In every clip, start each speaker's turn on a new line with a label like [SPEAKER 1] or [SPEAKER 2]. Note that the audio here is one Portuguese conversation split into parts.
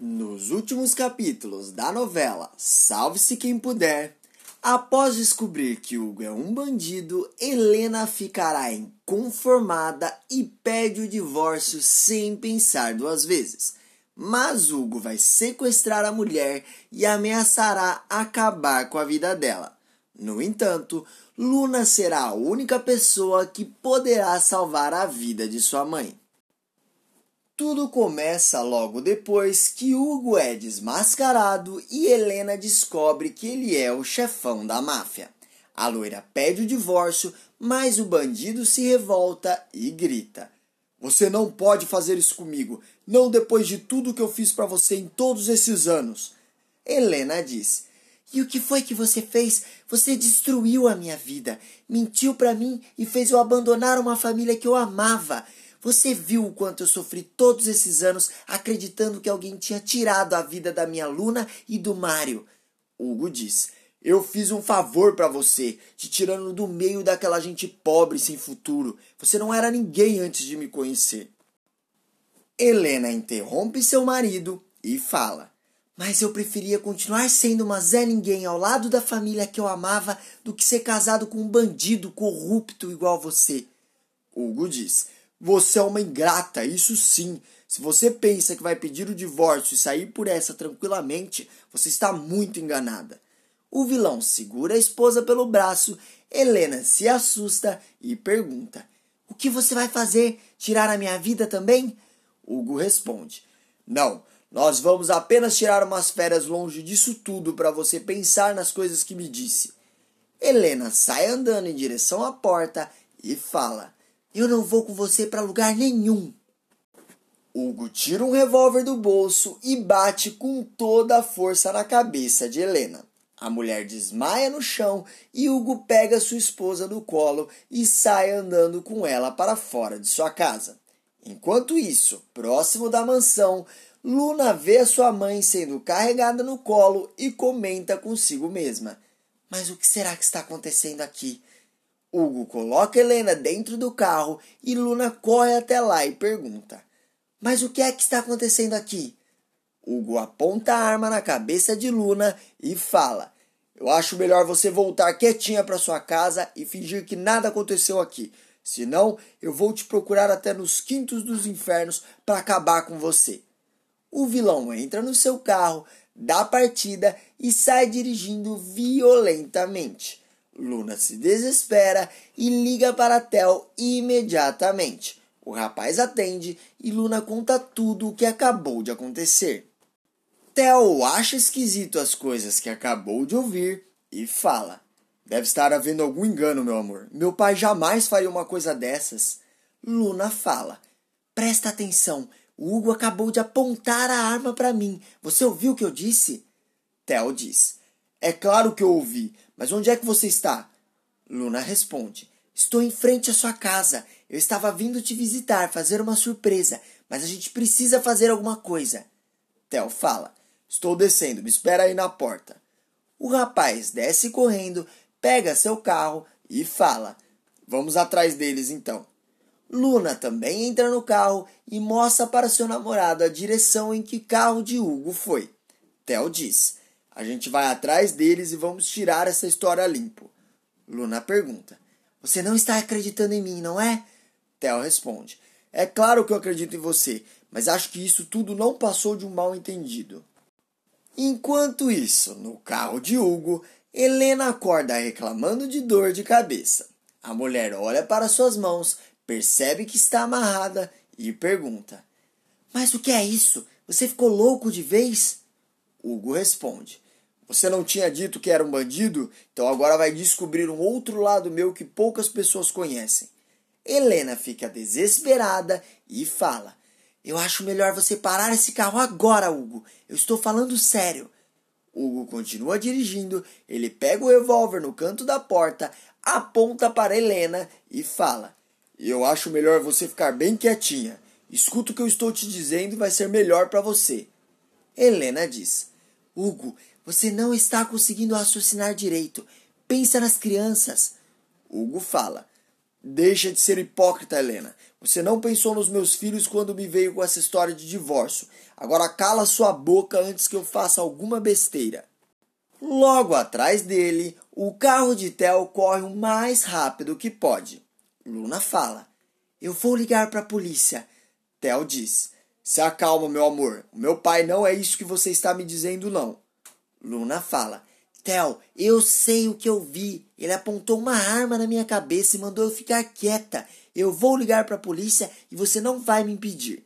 [SPEAKER 1] Nos últimos capítulos da novela Salve-se Quem Puder, após descobrir que Hugo é um bandido, Helena ficará inconformada e pede o divórcio sem pensar duas vezes. Mas Hugo vai sequestrar a mulher e ameaçará acabar com a vida dela. No entanto, Luna será a única pessoa que poderá salvar a vida de sua mãe. Tudo começa logo depois que Hugo é desmascarado e Helena descobre que ele é o chefão da máfia. A loira pede o divórcio, mas o bandido se revolta e grita: Você não pode fazer isso comigo, não depois de tudo que eu fiz para você em todos esses anos. Helena diz: E o que foi que você fez? Você destruiu a minha vida, mentiu para mim e fez eu abandonar uma família que eu amava. Você viu o quanto eu sofri todos esses anos acreditando que alguém tinha tirado a vida da minha Luna e do Mário. Hugo diz: Eu fiz um favor para você, te tirando do meio daquela gente pobre sem futuro. Você não era ninguém antes de me conhecer. Helena interrompe seu marido e fala: Mas eu preferia continuar sendo uma Zé Ninguém ao lado da família que eu amava do que ser casado com um bandido corrupto igual você. Hugo diz: você é uma ingrata, isso sim. Se você pensa que vai pedir o divórcio e sair por essa tranquilamente, você está muito enganada. O vilão segura a esposa pelo braço, Helena se assusta e pergunta: O que você vai fazer? Tirar a minha vida também? Hugo responde: Não, nós vamos apenas tirar umas férias longe disso tudo para você pensar nas coisas que me disse. Helena sai andando em direção à porta e fala: eu não vou com você para lugar nenhum. Hugo tira um revólver do bolso e bate com toda a força na cabeça de Helena. A mulher desmaia no chão e Hugo pega sua esposa no colo e sai andando com ela para fora de sua casa. Enquanto isso, próximo da mansão, Luna vê sua mãe sendo carregada no colo e comenta consigo mesma: Mas o que será que está acontecendo aqui? Hugo coloca Helena dentro do carro e Luna corre até lá e pergunta: Mas o que é que está acontecendo aqui? Hugo aponta a arma na cabeça de Luna e fala: Eu acho melhor você voltar quietinha para sua casa e fingir que nada aconteceu aqui. Senão, eu vou te procurar até nos quintos dos infernos para acabar com você. O vilão entra no seu carro, dá partida e sai dirigindo violentamente. Luna se desespera e liga para Tel imediatamente. O rapaz atende e Luna conta tudo o que acabou de acontecer. Tel acha esquisito as coisas que acabou de ouvir e fala: Deve estar havendo algum engano, meu amor. Meu pai jamais faria uma coisa dessas. Luna fala: Presta atenção, o Hugo acabou de apontar a arma para mim. Você ouviu o que eu disse? Tel diz: É claro que eu ouvi, mas onde é que você está? Luna responde: Estou em frente à sua casa. Eu estava vindo te visitar, fazer uma surpresa, mas a gente precisa fazer alguma coisa. Theo fala: Estou descendo, me espera aí na porta. O rapaz desce correndo, pega seu carro e fala: Vamos atrás deles então. Luna também entra no carro e mostra para seu namorado a direção em que carro de Hugo foi. Theo diz: a gente vai atrás deles e vamos tirar essa história limpo. Luna pergunta: Você não está acreditando em mim, não é? Theo responde: É claro que eu acredito em você, mas acho que isso tudo não passou de um mal entendido. Enquanto isso, no carro de Hugo, Helena acorda reclamando de dor de cabeça. A mulher olha para suas mãos, percebe que está amarrada e pergunta: Mas o que é isso? Você ficou louco de vez? Hugo responde: você não tinha dito que era um bandido? Então agora vai descobrir um outro lado meu que poucas pessoas conhecem. Helena fica desesperada e fala: Eu acho melhor você parar esse carro agora, Hugo. Eu estou falando sério. Hugo continua dirigindo, ele pega o revólver no canto da porta, aponta para Helena e fala: Eu acho melhor você ficar bem quietinha. Escuta o que eu estou te dizendo e vai ser melhor para você. Helena diz: Hugo, você não está conseguindo raciocinar direito. Pensa nas crianças. Hugo fala: Deixa de ser hipócrita, Helena. Você não pensou nos meus filhos quando me veio com essa história de divórcio. Agora cala sua boca antes que eu faça alguma besteira. Logo atrás dele, o carro de Theo corre o mais rápido que pode. Luna fala: Eu vou ligar para a polícia. Theo diz: Se acalma, meu amor. O meu pai não é isso que você está me dizendo, não. Luna fala: Theo, eu sei o que eu vi. Ele apontou uma arma na minha cabeça e mandou eu ficar quieta. Eu vou ligar para a polícia e você não vai me impedir.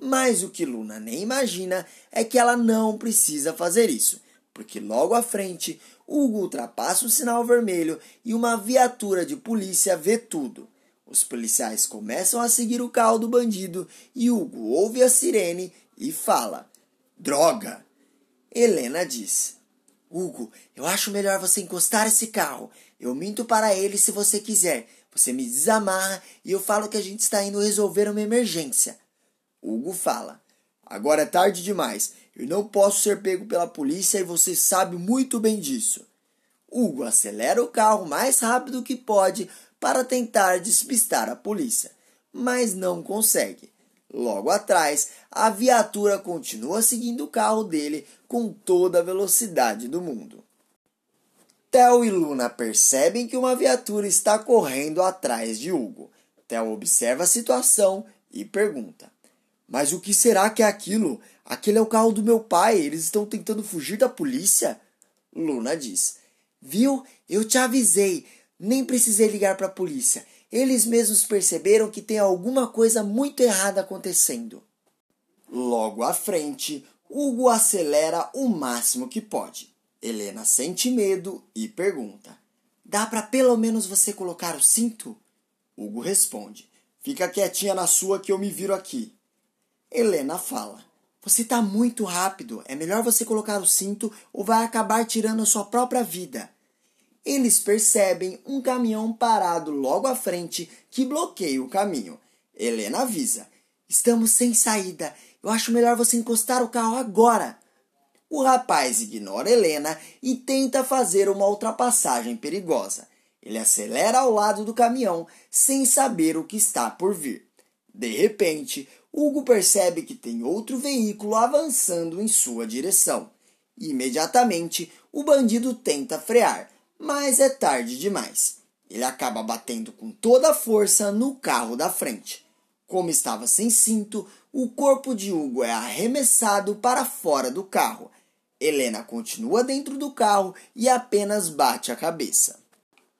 [SPEAKER 1] Mas o que Luna nem imagina é que ela não precisa fazer isso, porque logo à frente Hugo ultrapassa o sinal vermelho e uma viatura de polícia vê tudo. Os policiais começam a seguir o carro do bandido e Hugo ouve a sirene e fala: Droga! Helena diz: Hugo, eu acho melhor você encostar esse carro. Eu minto para ele se você quiser. Você me desamarra e eu falo que a gente está indo resolver uma emergência. Hugo fala: Agora é tarde demais. Eu não posso ser pego pela polícia e você sabe muito bem disso. Hugo acelera o carro mais rápido que pode para tentar despistar a polícia, mas não consegue. Logo atrás, a viatura continua seguindo o carro dele com toda a velocidade do mundo. Theo e Luna percebem que uma viatura está correndo atrás de Hugo. Theo observa a situação e pergunta: Mas o que será que é aquilo? Aquele é o carro do meu pai, eles estão tentando fugir da polícia? Luna diz: Viu? Eu te avisei, nem precisei ligar para a polícia. Eles mesmos perceberam que tem alguma coisa muito errada acontecendo. Logo à frente, Hugo acelera o máximo que pode. Helena sente medo e pergunta: Dá para pelo menos você colocar o cinto? Hugo responde: Fica quietinha na sua que eu me viro aqui. Helena fala: Você está muito rápido. É melhor você colocar o cinto ou vai acabar tirando a sua própria vida eles percebem um caminhão parado logo à frente que bloqueia o caminho. Helena avisa: Estamos sem saída. Eu acho melhor você encostar o carro agora. O rapaz ignora Helena e tenta fazer uma ultrapassagem perigosa. Ele acelera ao lado do caminhão sem saber o que está por vir. De repente, Hugo percebe que tem outro veículo avançando em sua direção. Imediatamente, o bandido tenta frear, mas é tarde demais. Ele acaba batendo com toda a força no carro da frente. Como estava sem cinto, o corpo de Hugo é arremessado para fora do carro. Helena continua dentro do carro e apenas bate a cabeça.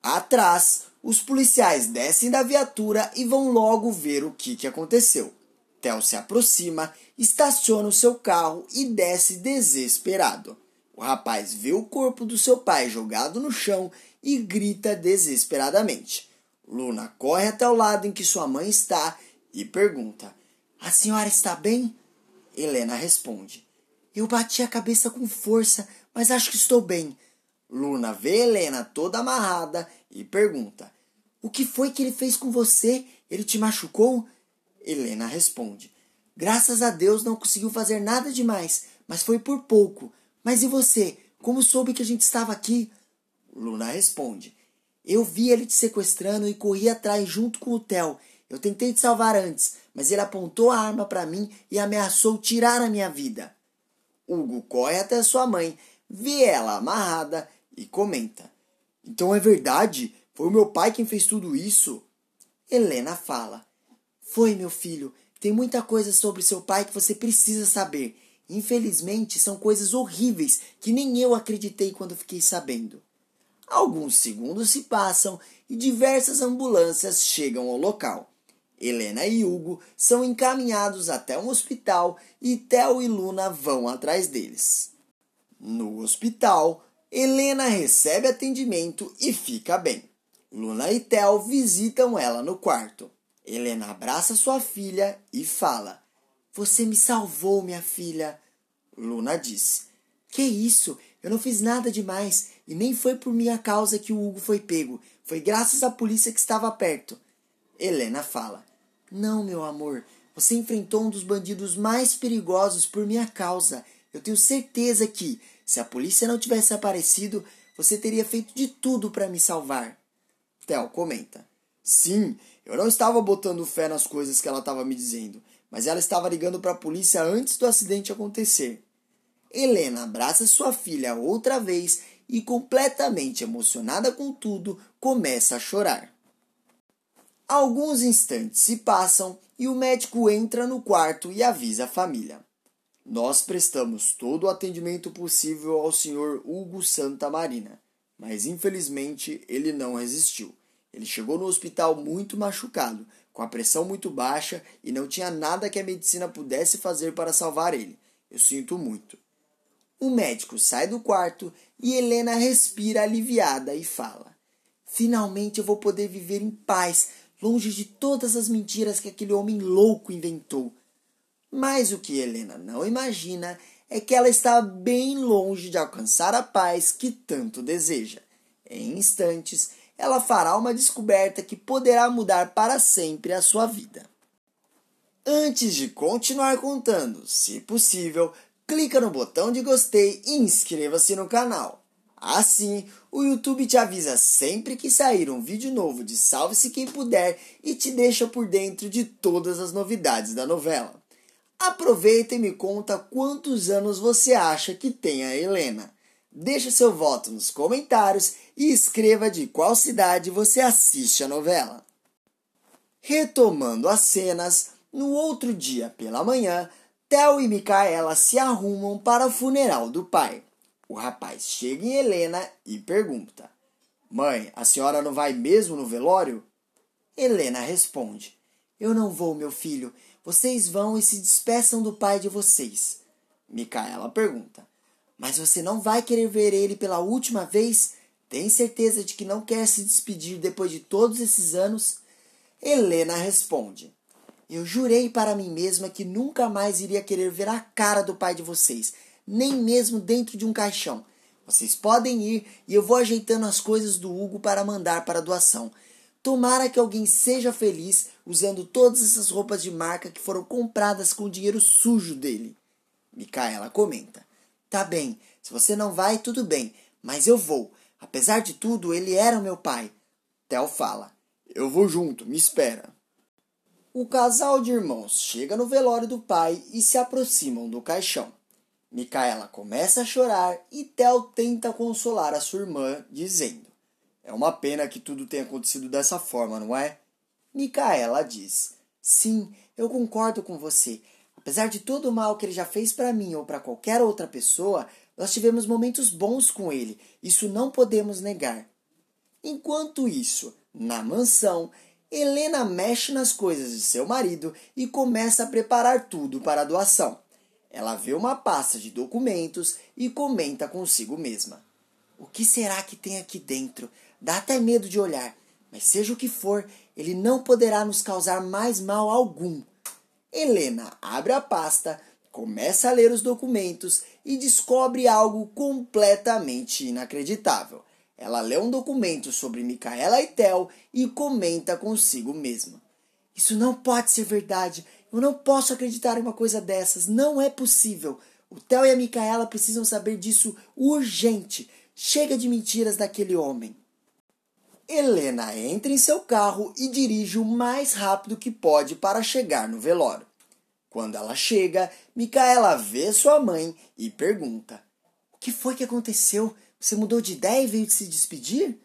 [SPEAKER 1] Atrás, os policiais descem da viatura e vão logo ver o que, que aconteceu. Theo se aproxima, estaciona o seu carro e desce desesperado. O rapaz vê o corpo do seu pai jogado no chão e grita desesperadamente. Luna corre até o lado em que sua mãe está e pergunta: A senhora está bem? Helena responde: Eu bati a cabeça com força, mas acho que estou bem. Luna vê Helena toda amarrada e pergunta: O que foi que ele fez com você? Ele te machucou? Helena responde: Graças a Deus não conseguiu fazer nada demais, mas foi por pouco. Mas e você? Como soube que a gente estava aqui? Luna responde: Eu vi ele te sequestrando e corri atrás junto com o Theo. Eu tentei te salvar antes, mas ele apontou a arma para mim e ameaçou tirar a minha vida. Hugo corre até sua mãe, vê ela amarrada e comenta: Então é verdade? Foi o meu pai quem fez tudo isso? Helena fala: Foi, meu filho. Tem muita coisa sobre seu pai que você precisa saber. Infelizmente, são coisas horríveis que nem eu acreditei quando fiquei sabendo. Alguns segundos se passam e diversas ambulâncias chegam ao local. Helena e Hugo são encaminhados até um hospital e Theo e Luna vão atrás deles. No hospital, Helena recebe atendimento e fica bem. Luna e Theo visitam ela no quarto. Helena abraça sua filha e fala: Você me salvou, minha filha. Luna diz: Que isso? Eu não fiz nada demais e nem foi por minha causa que o Hugo foi pego. Foi graças à polícia que estava perto. Helena fala: Não, meu amor. Você enfrentou um dos bandidos mais perigosos por minha causa. Eu tenho certeza que, se a polícia não tivesse aparecido, você teria feito de tudo para me salvar. Theo comenta: Sim, eu não estava botando fé nas coisas que ela estava me dizendo, mas ela estava ligando para a polícia antes do acidente acontecer. Helena abraça sua filha outra vez e, completamente emocionada com tudo, começa a chorar. Alguns instantes se passam e o médico entra no quarto e avisa a família. Nós prestamos todo o atendimento possível ao Sr. Hugo Santa Marina, mas infelizmente ele não resistiu. Ele chegou no hospital muito machucado, com a pressão muito baixa e não tinha nada que a medicina pudesse fazer para salvar ele. Eu sinto muito. O médico sai do quarto e Helena respira aliviada e fala: Finalmente eu vou poder viver em paz, longe de todas as mentiras que aquele homem louco inventou. Mas o que Helena não imagina é que ela está bem longe de alcançar a paz que tanto deseja. Em instantes, ela fará uma descoberta que poderá mudar para sempre a sua vida. Antes de continuar contando, se possível, clica no botão de gostei e inscreva-se no canal. Assim, o YouTube te avisa sempre que sair um vídeo novo de Salve-se Quem Puder e te deixa por dentro de todas as novidades da novela. Aproveita e me conta quantos anos você acha que tem a Helena. Deixe seu voto nos comentários e escreva de qual cidade você assiste a novela. Retomando as cenas, no outro dia pela manhã, Theo e Micaela se arrumam para o funeral do pai. O rapaz chega em Helena e pergunta: Mãe, a senhora não vai mesmo no velório? Helena responde: Eu não vou, meu filho. Vocês vão e se despeçam do pai de vocês. Micaela pergunta: Mas você não vai querer ver ele pela última vez? Tem certeza de que não quer se despedir depois de todos esses anos? Helena responde: eu jurei para mim mesma que nunca mais iria querer ver a cara do pai de vocês, nem mesmo dentro de um caixão. Vocês podem ir e eu vou ajeitando as coisas do Hugo para mandar para doação. Tomara que alguém seja feliz usando todas essas roupas de marca que foram compradas com o dinheiro sujo dele. Micaela comenta: Tá bem, se você não vai, tudo bem, mas eu vou. Apesar de tudo, ele era meu pai. Theo fala: Eu vou junto, me espera. O casal de irmãos chega no velório do pai e se aproximam do caixão. Micaela começa a chorar e Theo tenta consolar a sua irmã, dizendo: É uma pena que tudo tenha acontecido dessa forma, não é? Micaela diz: Sim, eu concordo com você. Apesar de todo o mal que ele já fez para mim ou para qualquer outra pessoa, nós tivemos momentos bons com ele. Isso não podemos negar. Enquanto isso, na mansão, Helena mexe nas coisas de seu marido e começa a preparar tudo para a doação. Ela vê uma pasta de documentos e comenta consigo mesma: O que será que tem aqui dentro? Dá até medo de olhar, mas seja o que for, ele não poderá nos causar mais mal algum. Helena abre a pasta, começa a ler os documentos e descobre algo completamente inacreditável. Ela lê um documento sobre Micaela e Tel e comenta consigo mesma. Isso não pode ser verdade. Eu não posso acreditar em uma coisa dessas. Não é possível. O Theo e a Micaela precisam saber disso urgente. Chega de mentiras daquele homem. Helena entra em seu carro e dirige o mais rápido que pode para chegar no velório. Quando ela chega, Micaela vê sua mãe e pergunta: O que foi que aconteceu? Você mudou de ideia e veio se despedir?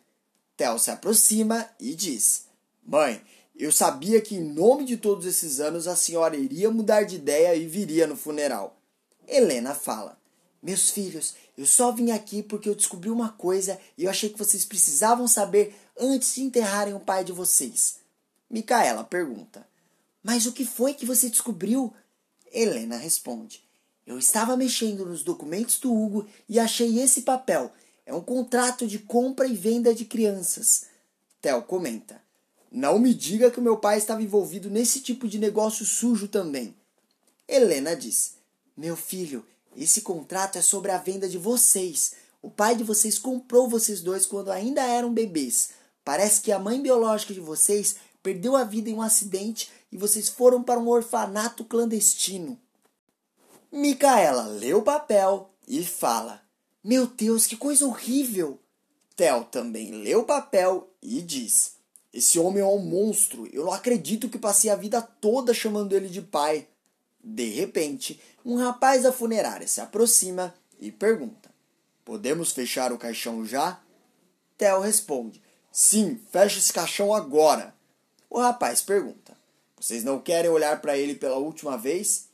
[SPEAKER 1] Theo se aproxima e diz: Mãe, eu sabia que em nome de todos esses anos a senhora iria mudar de ideia e viria no funeral. Helena fala: Meus filhos, eu só vim aqui porque eu descobri uma coisa e eu achei que vocês precisavam saber antes de enterrarem o pai de vocês. Micaela pergunta: Mas o que foi que você descobriu? Helena responde: Eu estava mexendo nos documentos do Hugo e achei esse papel é um contrato de compra e venda de crianças. Theo comenta. Não me diga que meu pai estava envolvido nesse tipo de negócio sujo também. Helena diz: Meu filho, esse contrato é sobre a venda de vocês. O pai de vocês comprou vocês dois quando ainda eram bebês. Parece que a mãe biológica de vocês perdeu a vida em um acidente e vocês foram para um orfanato clandestino. Micaela lê o papel e fala: meu Deus, que coisa horrível! Theo também lê o papel e diz: Esse homem é um monstro. Eu não acredito que passei a vida toda chamando ele de pai. De repente, um rapaz da funerária se aproxima e pergunta: Podemos fechar o caixão já? Theo responde: Sim, fecha esse caixão agora. O rapaz pergunta: Vocês não querem olhar para ele pela última vez?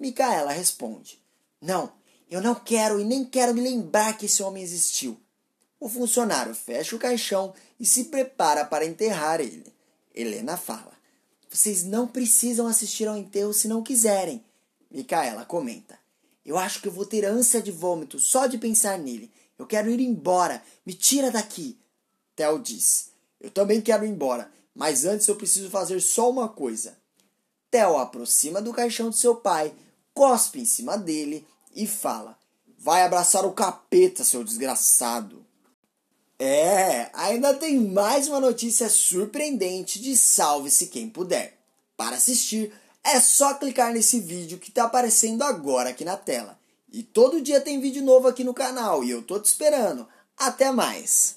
[SPEAKER 1] Micaela responde: Não, eu não quero e nem quero me lembrar que esse homem existiu. O funcionário fecha o caixão e se prepara para enterrar ele. Helena fala: Vocês não precisam assistir ao enterro se não quiserem. Micaela comenta: Eu acho que eu vou ter ânsia de vômito só de pensar nele. Eu quero ir embora. Me tira daqui. Theo diz: Eu também quero ir embora, mas antes eu preciso fazer só uma coisa. Theo aproxima do caixão de seu pai, cospe em cima dele e fala: Vai abraçar o capeta, seu desgraçado. É, ainda tem mais uma notícia surpreendente de Salve-se Quem Puder. Para assistir, é só clicar nesse vídeo que está aparecendo agora aqui na tela. E todo dia tem vídeo novo aqui no canal e eu tô te esperando. Até mais!